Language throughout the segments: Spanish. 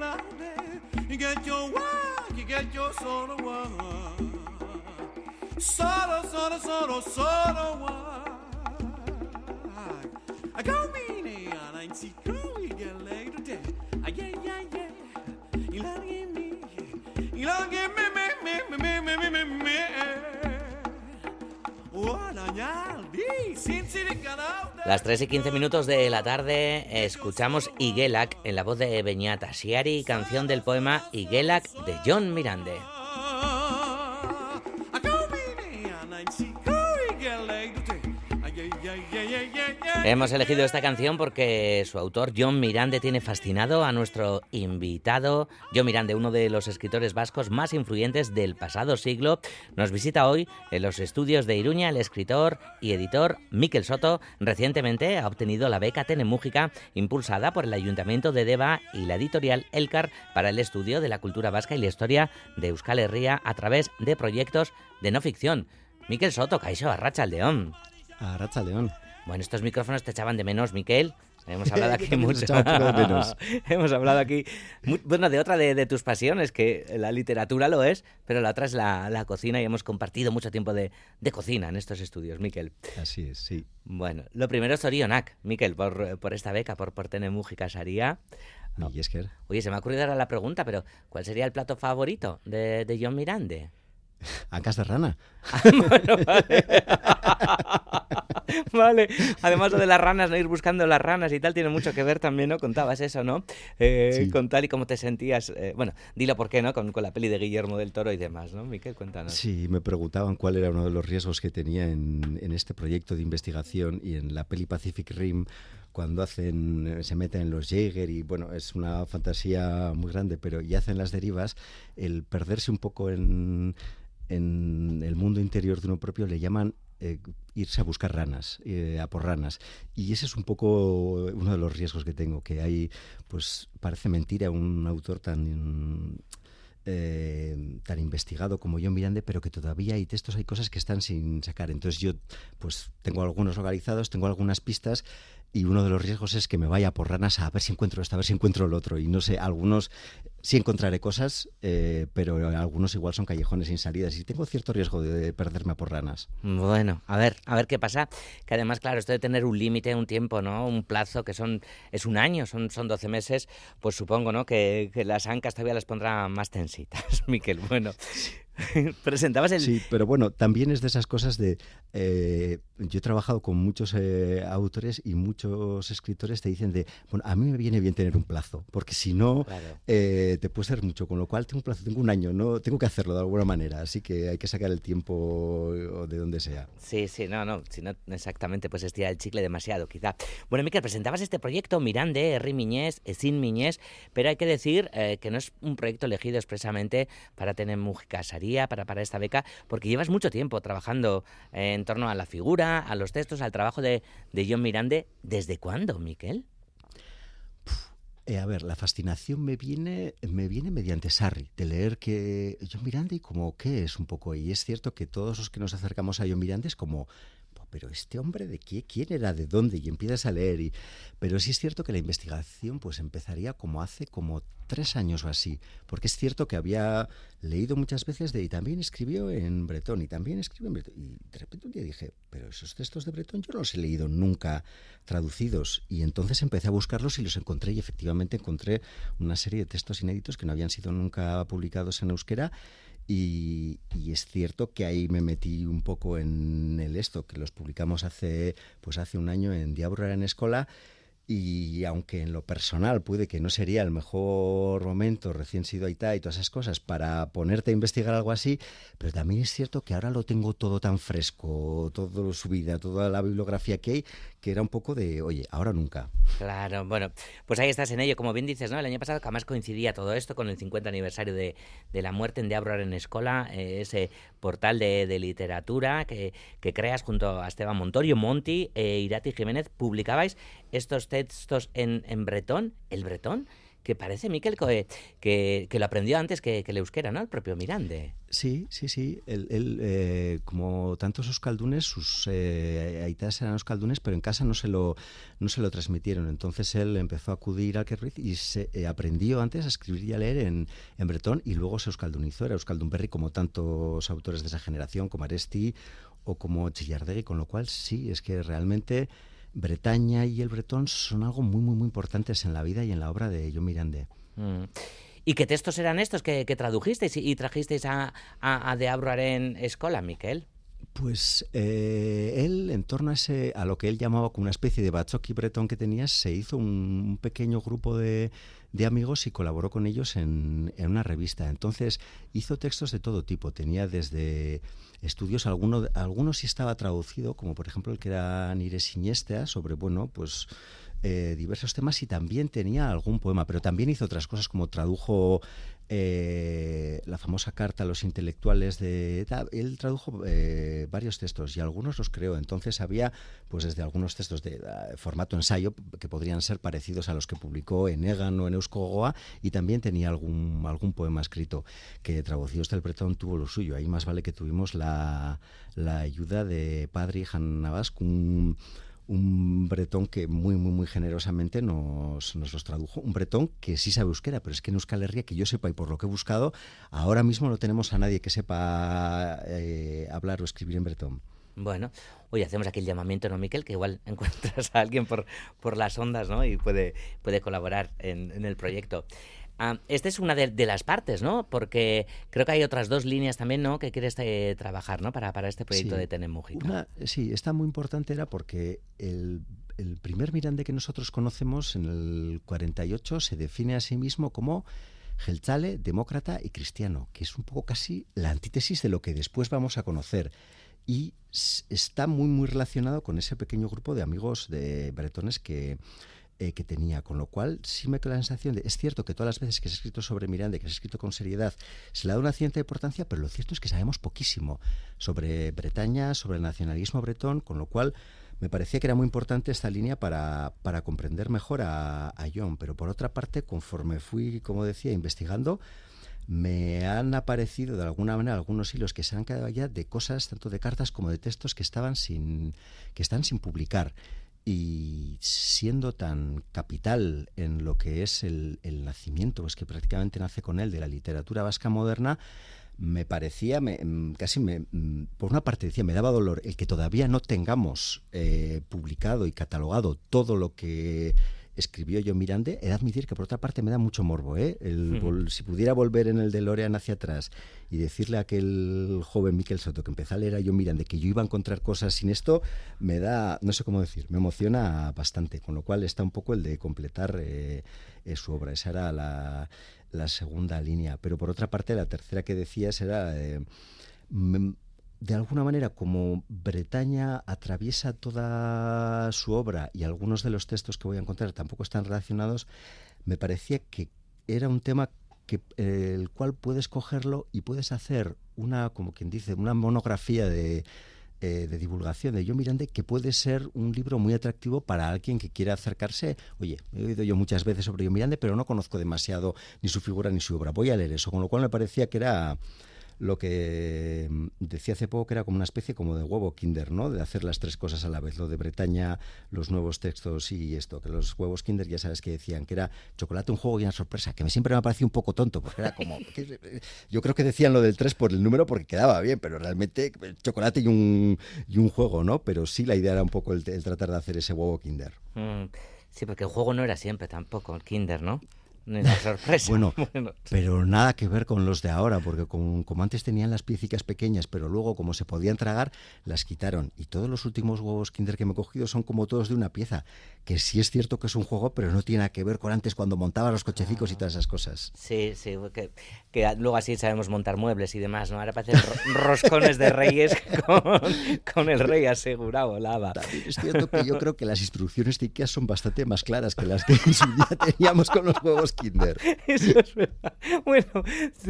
get out there. You get your work, you get your solo work. Solo, solo, solo, solo work. I go meanie, and I see girl, you get laid today. I get, yeah, yeah, yeah. You love me, you love me, me, me, me, me, me, me, me. Oh, Daniel, di, sin, sin, out. Las 3 y 15 minutos de la tarde escuchamos Igelak en la voz de Beñata Siari, canción del poema Igelak de John Mirande. Hemos elegido esta canción porque su autor, John Mirande, tiene fascinado a nuestro invitado. John Mirande, uno de los escritores vascos más influyentes del pasado siglo, nos visita hoy en los estudios de Iruña el escritor y editor Miquel Soto. Recientemente ha obtenido la beca Tenemújica, impulsada por el Ayuntamiento de Deva y la editorial Elcar para el estudio de la cultura vasca y la historia de Euskal Herria a través de proyectos de no ficción. Miquel Soto, Caixo, Arracha León. Arracha León. Bueno, estos micrófonos te echaban de menos, Miquel. Hemos hablado aquí mucho. Hemos hablado aquí, bueno, de otra de, de tus pasiones, que la literatura lo es, pero la otra es la, la cocina y hemos compartido mucho tiempo de, de cocina en estos estudios, Miquel. Así es, sí. Bueno, lo primero es Orionak, Miquel, por, por esta beca, por, por tener Mújica Saría. Mi Yesker. Oye, se me ha ocurrido ahora la pregunta, pero ¿cuál sería el plato favorito de, de John Mirande? Ancas de rana. Bueno, vale. Vale. Además, lo de las ranas, no ir buscando las ranas y tal, tiene mucho que ver también, ¿no? Contabas eso, ¿no? Eh, Sí. Con tal y como te sentías. eh, bueno, dilo por qué, ¿no? Con, con la peli de Guillermo del Toro y demás, ¿no? Miquel, cuéntanos. Sí, me preguntaban cuál era uno de los riesgos que tenía en, en este proyecto de investigación y en la peli Pacific Rim cuando hacen eh, se meten en los Jäger y bueno es una fantasía muy grande pero y hacen las derivas el perderse un poco en, en el mundo interior de uno propio le llaman eh, irse a buscar ranas, eh, a por ranas. Y ese es un poco uno de los riesgos que tengo, que hay, pues parece mentira un autor tan eh, tan investigado como John Mirande, pero que todavía hay textos, hay cosas que están sin sacar. Entonces yo pues tengo algunos localizados, tengo algunas pistas y uno de los riesgos es que me vaya por ranas a ver si encuentro esto, a ver si encuentro el otro. Y no sé, algunos sí encontraré cosas, eh, pero algunos igual son callejones sin salidas y tengo cierto riesgo de perderme por ranas. Bueno, a ver, a ver qué pasa. Que además, claro, esto de tener un límite, un tiempo, ¿no? Un plazo que son es un año, son, son 12 meses, pues supongo, ¿no? Que, que las ancas todavía las pondrá más tensitas, Miquel. Bueno, presentabas el... Sí, pero bueno, también es de esas cosas de... eh, yo he trabajado con muchos eh, autores y muchos escritores te dicen de, bueno, a mí me viene bien tener un plazo, porque si no, Claro. eh, te puede ser mucho, con lo cual tengo un plazo, tengo un año, no tengo que hacerlo de alguna manera, así que hay que sacar el tiempo de donde sea. Sí, sí, no, no, si no exactamente, pues estira el chicle demasiado, quizá. Bueno, Miquel, presentabas este proyecto Mirande, Herri Miñés, eh, Sin Miñés, pero hay que decir eh, que no es un proyecto elegido expresamente para tener Mújica Para, para esta beca, porque llevas mucho tiempo trabajando en torno a la figura, a los textos, al trabajo de, de John Mirande. ¿Desde cuándo, Miquel? Eh, a ver, la fascinación me viene, me viene mediante Sarri, de leer que John Miranda y como qué es un poco. Y es cierto que todos los que nos acercamos a John Miranda es como, "Po, pero este hombre de quién era, de dónde, y empiezas a leer. Y, pero sí es cierto que la investigación pues empezaría como hace como tres años o así, porque es cierto que había leído muchas veces de, y también escribió en bretón, y también escribió en bretón. Y de repente un día dije, pero esos textos de bretón yo no los he leído nunca traducidos. Y entonces empecé a buscarlos y los encontré, y efectivamente encontré una serie de textos inéditos que no habían sido nunca publicados en euskera. Y, es cierto que ahí me metí un poco en el esto, que los publicamos hace, pues hace un año en Diablo en Escola. Y aunque en lo personal puede que no sería el mejor momento, recién sido Aitá y todas esas cosas, para ponerte a investigar algo así, pero también es cierto que ahora lo tengo todo tan fresco, todo su vida, toda la bibliografía que hay, que era un poco de, oye, ahora nunca. Claro, bueno, pues ahí estás en ello, como bien dices, ¿no? El año pasado además coincidía todo esto con el 50 aniversario de, la muerte en De Abrar en Escola, eh, ese portal de, de literatura que, que, creas junto a Esteban Montorio, Monti e Irati Jiménez, publicabais estos textos en, en bretón, el bretón, que parece, Miquel, que, que, que, lo aprendió antes que, que, el euskera, ¿no? El propio Mirande. Sí, sí, sí. Él, él eh, como tantos euskaldunes, sus eh, aitas eran euskaldunes, pero en casa no se lo, no se lo transmitieron. Entonces él empezó a acudir al Kerriz y se eh, aprendió antes a escribir y a leer en, en bretón y luego se euskaldunizó. Era euskaldunberri como tantos autores de esa generación, como Aresti o como Chillardegui, con lo cual sí, es que realmente Bretaña y el bretón son algo muy, muy, muy importantes en la vida y en la obra de John Miranda. Mm. ¿Y qué textos eran estos que, tradujisteis y, trajisteis a, a, a De Escola, Miquel? Pues eh, él, en torno a, ese, a lo que él llamaba como una especie de bachoqui bretón que tenía, se hizo un, un pequeño grupo de, de, amigos y colaboró con ellos en, en, una revista. Entonces hizo textos de todo tipo. Tenía desde estudios, alguno, algunos sí estaba traducido, como por ejemplo el que era Nire Siniestea, sobre, bueno, pues eh, diversos temas y también tenía algún poema, pero también hizo otras cosas como tradujo eh, la famosa carta a los intelectuales de él tradujo eh, varios textos y algunos los creó. Entonces había pues desde algunos textos de uh, formato ensayo que podrían ser parecidos a los que publicó en Egan o en Euskogoa y también tenía algún algún poema escrito que traducido hasta el bretón tuvo lo suyo. Ahí más vale que tuvimos la, la ayuda de Padre Han Navas un un bretón que muy, muy, muy generosamente nos, nos, los tradujo. Un bretón que sí sabe euskera, pero es que en Euskal Herria, que yo sepa y por lo que he buscado, ahora mismo no tenemos a nadie que sepa eh, hablar o escribir en bretón. Bueno, hoy hacemos aquí el llamamiento, ¿no, Miquel? Que igual encuentras a alguien por, por las ondas, ¿no? Y puede, puede colaborar en, en el proyecto. Uh, esta es una de, de, las partes, ¿no? Porque creo que hay otras dos líneas también, ¿no? Que quieres eh, trabajar, ¿no? Para, para este proyecto sí, de Tenem Mujica. Una, sí, esta muy importante era porque el, el, primer Mirande que nosotros conocemos en el 48 se define a sí mismo como Geltzale, demócrata y cristiano, que es un poco casi la antítesis de lo que después vamos a conocer. Y está muy, muy relacionado con ese pequeño grupo de amigos de bretones que eh, que tenía, con lo cual sí me queda la sensación de, es cierto que todas las veces que se ha escrito sobre Miranda, que se ha escrito con seriedad, se le da una cierta importancia, pero lo cierto es que sabemos poquísimo sobre Bretaña, sobre el nacionalismo bretón, con lo cual me parecía que era muy importante esta línea para, para comprender mejor a, a John, pero por otra parte, conforme fui, como decía, investigando, me han aparecido de alguna manera algunos hilos que se han quedado allá de cosas, tanto de cartas como de textos que estaban sin, que están sin publicar y siendo tan capital en lo que es el, nacimiento, es que prácticamente nace con él, de la literatura vasca moderna, me parecía, me, casi me, por una parte decía, me daba dolor el que todavía no tengamos eh, publicado y catalogado todo lo que escribió John Mirande, he de admitir que por otra parte me da mucho morbo. ¿eh? El, mm. Si pudiera volver en el de Lorean hacia atrás y decirle a aquel joven Miquel Soto que empezó a leer a John Mirande que yo iba a encontrar cosas sin esto, me da, no sé cómo decir, me emociona bastante. Con lo cual está un poco el de completar eh, eh, su obra. Esa era la, la, segunda línea. Pero por otra parte, la tercera que decías era... Eh, me, de alguna manera, como Bretaña atraviesa toda su obra y algunos de los textos que voy a encontrar tampoco están relacionados, me parecía que era un tema que, eh, el cual puedes cogerlo y puedes hacer una, como quien dice, una monografía de, eh, de divulgación de Yo Miranda que puede ser un libro muy atractivo para alguien que quiera acercarse. Oye, he oído yo muchas veces sobre Yo Miranda, pero no conozco demasiado ni su figura ni su obra. Voy a leer eso, con lo cual me parecía que era lo que mm, decía hace poco que era como una especie como de huevo kinder, ¿no? De hacer las tres cosas a la vez, lo de Bretaña, los nuevos textos y esto, que los huevos kinder ya sabes que decían que era chocolate, un juego y una sorpresa, que me siempre me ha parecido un poco tonto, porque era como... Yo creo que decían lo del 3 por el número porque quedaba bien, pero realmente chocolate y un, y un juego, ¿no? Pero sí la idea era un poco el, el tratar de hacer ese huevo kinder. Mm, sí, porque el juego no era siempre tampoco, el kinder, ¿no? Ni la sorpresa. Bueno, pero nada que ver con los de ahora, porque como, como antes tenían las piecicas pequeñas, pero luego como se podían tragar, las quitaron. Y todos los últimos huevos Kinder que me he cogido son como todos de una pieza, que sí es cierto que es un juego, pero no tiene nada que ver con antes cuando montaba los cochecicos y todas esas cosas. Sí, sí, que, que luego así sabemos montar muebles y demás, ¿no? Ahora parecen ro- roscones de reyes con, con el rey asegurado, lava. También es cierto que yo creo que las instrucciones de IKEA son bastante más claras que las que en su día teníamos con los huevos Kinder. Eso es verdad. Bueno,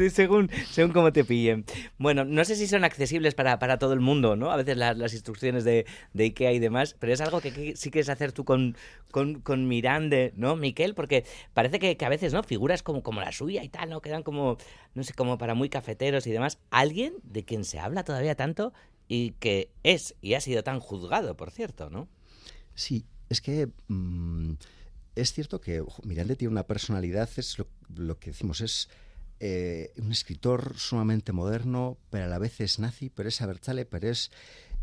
según, según cómo te pillen. Bueno, no sé si son accesibles para, para todo el mundo, ¿no? A veces las, las instrucciones de, de IKEA y demás, pero es algo que, que sí quieres hacer tú con, con, con Mirande, ¿no, Miquel? Porque parece que, que a veces, ¿no? Figuras como, como la suya y tal, ¿no? Quedan como, no sé, como para muy cafeteros y demás. Alguien de quien se habla todavía tanto y que es y ha sido tan juzgado, por cierto, ¿no? Sí, es que mm, es cierto que ojo, Miranda tiene una personalidad, es lo, lo que decimos, es eh, un escritor sumamente moderno, pero a la vez es nazi, pero es abertzale, pero es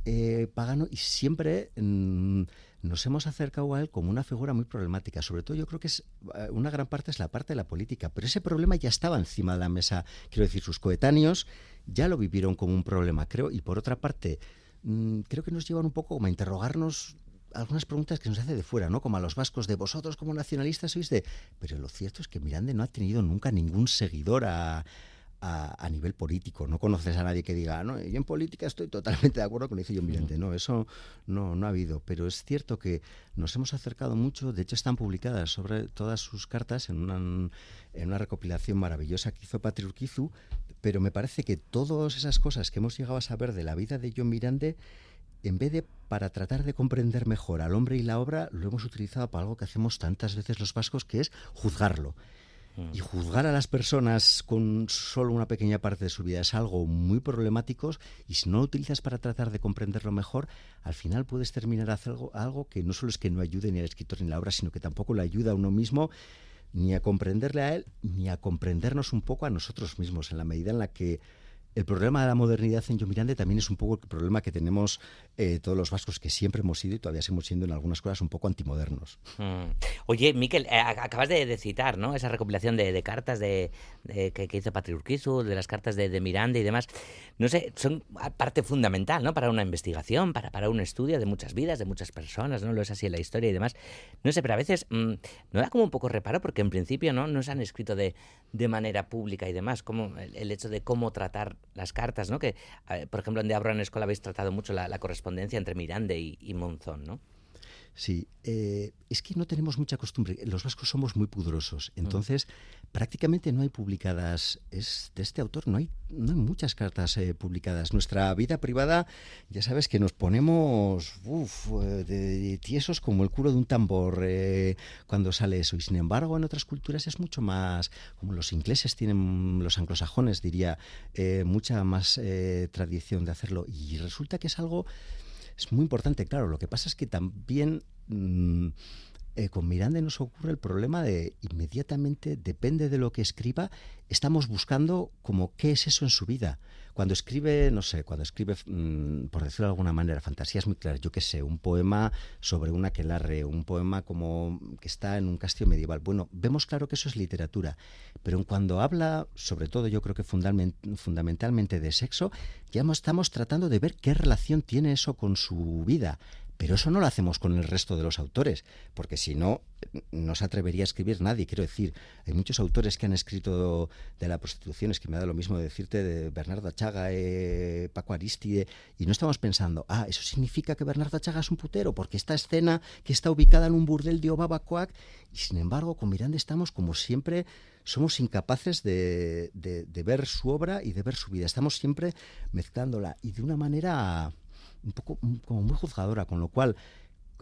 eh, pagano y siempre mm, nos hemos acercado a él como una figura muy problemática. Sobre todo yo creo que es eh, una gran parte es la parte de la política, pero ese problema ya estaba encima de la mesa. Quiero decir, sus coetáneos ya lo vivieron como un problema, creo, y por otra parte mm, creo que nos llevan un poco como a interrogarnos algunas preguntas que nos hace de fuera, ¿no? Como a los vascos de vosotros como nacionalistas sois de... Pero lo cierto es que Miranda no ha tenido nunca ningún seguidor a, a, a nivel político. No conoces a nadie que diga, no, yo en política estoy totalmente de acuerdo con lo que dice John Miranda. No, eso no, no ha habido. Pero es cierto que nos hemos acercado mucho. De hecho, están publicadas sobre todas sus cartas en una, en una recopilación maravillosa que hizo Patri Urquizu. Pero me parece que todas esas cosas que hemos llegado a saber de la vida de John Miranda en vez de para tratar de comprender mejor al hombre y la obra, lo hemos utilizado para algo que hacemos tantas veces los vascos, que es juzgarlo. Y juzgar a las personas con solo una pequeña parte de su vida es algo muy problemático y si no lo utilizas para tratar de comprenderlo mejor, al final puedes terminar haciendo algo, algo que no solo es que no ayude ni al escritor ni a la obra, sino que tampoco le ayuda a uno mismo ni a comprenderle a él, ni a comprendernos un poco a nosotros mismos, en la medida en la que el problema de la modernidad en Yo Miranda también es un poco el problema que tenemos eh, todos los vascos, que siempre hemos sido y todavía seguimos siendo en algunas cosas un poco antimodernos. Mm. Oye, Miquel, eh, acabas de, de, citar ¿no? esa recopilación de, de cartas de, de, que, que, hizo Patri Urquizu, de las cartas de, Miranda y demás. No sé, son parte fundamental ¿no? para una investigación, para, para un estudio de muchas vidas, de muchas personas, ¿no? Lo es así en la historia y demás. No sé, pero a veces mmm, no da como un poco reparo porque en principio no, no se han escrito de, de manera pública y demás, como el, el hecho de cómo tratar las cartas, ¿no? Que, eh, por ejemplo, en The Abron School habéis tratado mucho la, la correspondencia entre Mirande y, y Monzón, ¿no? Sí, eh, es que no tenemos mucha costumbre. Los vascos somos muy pudorosos. Entonces, mm. prácticamente no hay publicadas. Es de este autor, no hay, no hay muchas cartas eh, publicadas. Nuestra vida privada, ya sabes que nos ponemos uf, de, de, tiesos como el culo de un tambor eh, cuando sale eso. Y sin embargo, en otras culturas es mucho más. Como los ingleses tienen, los anglosajones, diría, eh, mucha más eh, tradición de hacerlo. Y resulta que es algo es muy importante, claro. Lo que pasa es que también mmm, eh, con Miranda nos ocurre el problema de inmediatamente, depende de lo que escriba, estamos buscando como qué es eso en su vida. Cuando escribe, no sé, cuando escribe, mmm, por decirlo de alguna manera, fantasías muy claras, yo qué sé, un poema sobre una aquelarre, un poema como que está en un castillo medieval. Bueno, vemos claro que eso es literatura, pero cuando habla, sobre todo yo creo que fundament fundamentalmente de sexo, ya estamos tratando de ver qué relación tiene eso con su vida. Pero eso no lo hacemos con el resto de los autores, porque si no, no se atrevería a escribir nadie. Quiero decir, hay muchos autores que han escrito de la prostitución, es que me da lo mismo decirte de Bernardo Achaga, eh, Paco Aristide, y no estamos pensando, ah, eso significa que Bernardo Achaga es un putero, porque esta escena que está ubicada en un burdel de Obabacoac, y sin embargo, con Miranda estamos como siempre somos incapaces de, de, ver su obra y de ver su vida. Estamos siempre mezclándola y de una manera un poco como muy juzgadora, con lo cual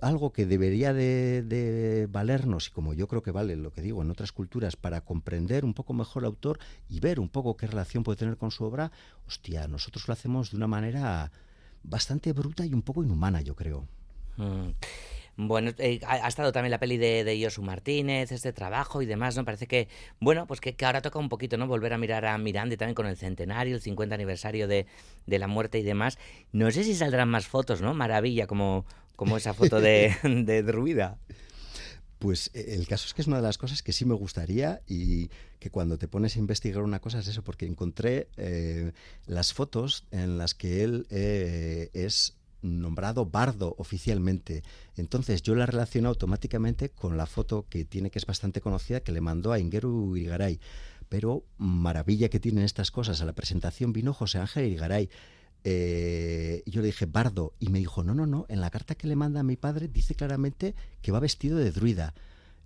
algo que debería de, de, valernos, y como yo creo que vale lo que digo en otras culturas, para comprender un poco mejor al autor y ver un poco qué relación puede tener con su obra, hostia, nosotros lo hacemos de una manera bastante bruta y un poco inhumana, yo creo. Mm. Bueno, eh, ha, estado también la peli de, de Josu Martínez, este trabajo y demás, ¿no? Parece que, bueno, pues que, que, ahora toca un poquito, ¿no? Volver a mirar a Miranda también con el centenario, el 50 aniversario de, de la muerte y demás. No sé si saldrán más fotos, ¿no? Maravilla, como, como esa foto de, de Druida. Pues eh, el caso es que es una de las cosas que sí me gustaría y que cuando te pones a investigar una cosa es eso, porque encontré eh, las fotos en las que él eh, es nombrado bardo oficialmente. Entonces yo la relaciono automáticamente con la foto que tiene, que es bastante conocida, que le mandó a Ingeru Irigaray. Pero maravilla que tienen estas cosas. A la presentación vino José Ángel Irigaray. Eh, yo le dije, Bardo, y me dijo, no, no, no, en la carta que le manda a mi padre dice claramente que va vestido de druida.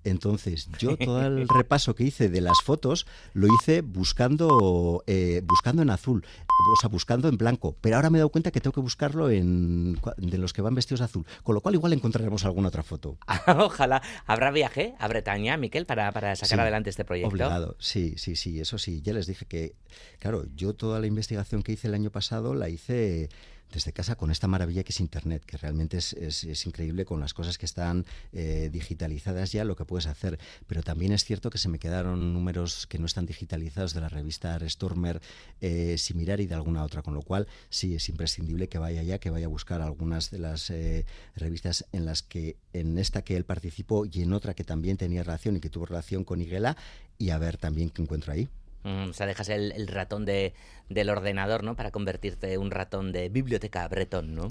Entonces, yo todo el repaso que hice de las fotos lo hice buscando, eh, buscando en azul, o sea, buscando en blanco. Pero ahora me he dado cuenta que tengo que buscarlo en de los que van vestidos de azul. Con lo cual, igual encontraremos alguna otra foto. Ojalá. ¿Habrá viaje a Bretaña, Miquel, para, para sacar adelante este proyecto? Obligado, sí, sí, sí, eso sí. Ya les dije que, claro, yo toda la investigación que hice el año pasado la hice desde casa con esta maravilla que es Internet, que realmente es, es, increíble con las cosas que están eh, digitalizadas ya, lo que puedes hacer. Pero también es cierto que se me quedaron números que no están digitalizados de la revista Restormer, eh, Similar y de alguna otra, con lo cual sí es imprescindible que vaya ya, que vaya a buscar algunas de las eh, revistas en las que, en esta que él participó y en otra que también tenía relación y que tuvo relación con Iguela, y a ver también qué encuentro ahí. Mm, o sea, dejas el, ratón de, del ordenador, ¿no? Para convertirte en un ratón de biblioteca bretón, ¿no?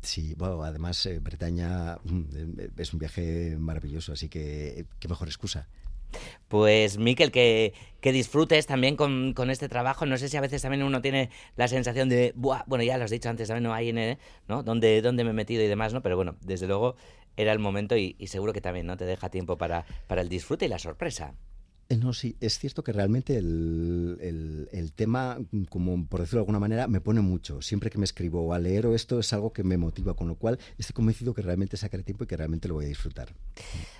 Sí, bueno, además eh, Bretaña mm, eh, es un viaje maravilloso, así que qué mejor excusa. Pues Miquel, que, que disfrutes también con, con, este trabajo. No sé si a veces también uno tiene la sensación de, Buah, bueno, ya lo has dicho antes, también no hay en, ¿no? ¿Dónde, ¿Dónde me he metido y demás, ¿no? Pero bueno, desde luego era el momento y, y seguro que también no te deja tiempo para, para el disfrute y la sorpresa. Eh, no, sí, es cierto que realmente el, el, tema, como por decirlo de alguna manera, me pone mucho. Siempre que me escribo a leer o esto es algo que me motiva, con lo cual estoy convencido que realmente sacaré tiempo y que realmente lo voy a disfrutar.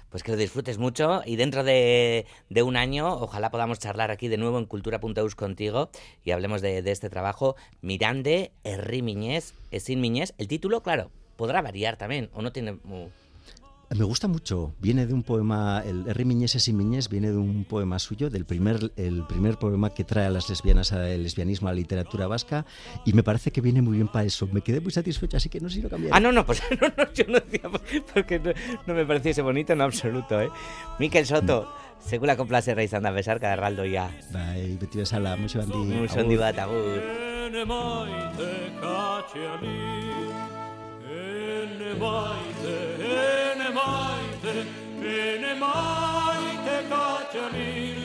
Pues que lo disfrutes mucho y dentro de, de un año ojalá podamos charlar aquí de nuevo en Cultura.eus contigo y hablemos de, este trabajo. Mirande, Herri Miñez, Sin Miñez. El título, claro, podrá variar también o no tiene... Me gusta mucho. Viene de un poema, el R. Miñés y Miñés viene de un poema suyo, del primer, el primer poema que trae a las lesbianas al lesbianismo a la literatura vasca, y me parece que viene muy bien para eso. Me quedé muy satisfecho, así que no sé si lo cambiar. Ah, no, no, pues no, no, yo no decía porque no, me pareciese bonito en absoluto, ¿eh? Miquel Soto, mm. segura complace reizando a besar cada raldo ya. Bai, beti bezala, mucho handi. Mucho handi bat, agur. maite, bene mai che caccia mil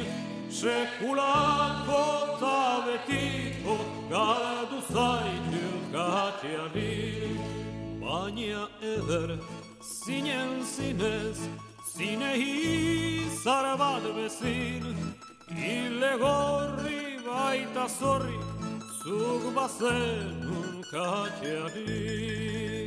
se culato tave tipo gadu sai tu caccia mil bagna ever sinen sine hi sarvad vesil ille gorri vai ta sorri sugba se nun caccia mil